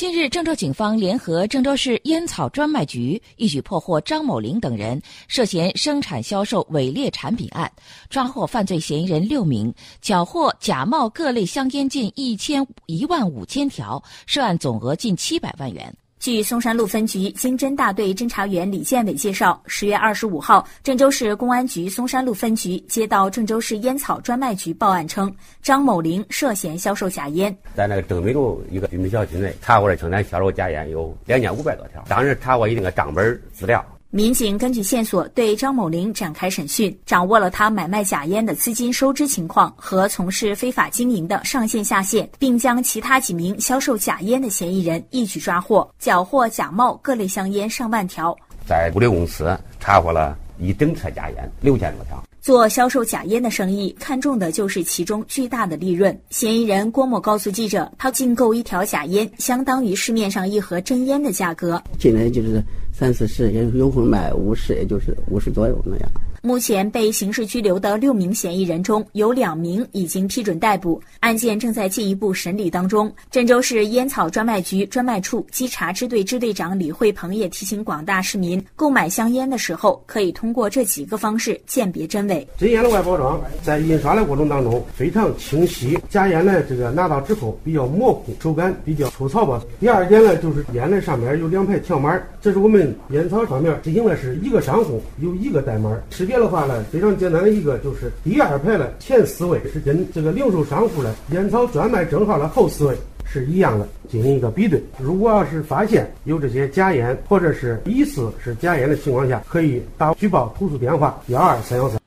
近日，郑州警方联合郑州市烟草专卖局一举破获张某林等人涉嫌生产销售伪劣产品案，抓获犯罪嫌疑人六名，缴获假冒各类香烟近一千一万五千条，涉案总额近七百万元。据嵩山路分局经侦大队侦查员李建伟介绍，十月二十五号，郑州市公安局嵩山路分局接到郑州市烟草专卖局报案称，张某玲涉嫌销售假烟。在那个正美路一个居民小区内，查获了生产销售假烟有两千五百多条，当时查获一定的账本资料。民警根据线索对张某林展开审讯，掌握了他买卖假烟的资金收支情况和从事非法经营的上线下线，并将其他几名销售假烟的嫌疑人一举抓获，缴获假冒各类香烟上万条。在物流公司查获了一整车假烟六千多条。做销售假烟的生意，看重的就是其中巨大的利润。嫌疑人郭某告诉记者，他进购一条假烟，相当于市面上一盒真烟的价格。进来就是三四十，也有会卖五十，也就是五十左右那样。目前被刑事拘留的六名嫌疑人中有两名已经批准逮捕，案件正在进一步审理当中。郑州市烟草专卖局专卖处稽查支队支队长李慧鹏也提醒广大市民，购买香烟的时候可以通过这几个方式鉴别真伪。真烟的外包装在印刷的过程当中非常清晰，假烟呢这个拿到之后比较模糊，手感比较粗糙吧。第二点呢就是烟的上面有两排条码，这是我们烟草上面执行的是一个商户有一个代码。别的话呢，非常简单的一个就是第二排的前四位是跟这个零售商户的烟草专卖证号的后四位是一样的，进行一个比对。如果要是发现有这些假烟或者是疑似是假烟的情况下，可以打举报投诉电话幺二三幺三。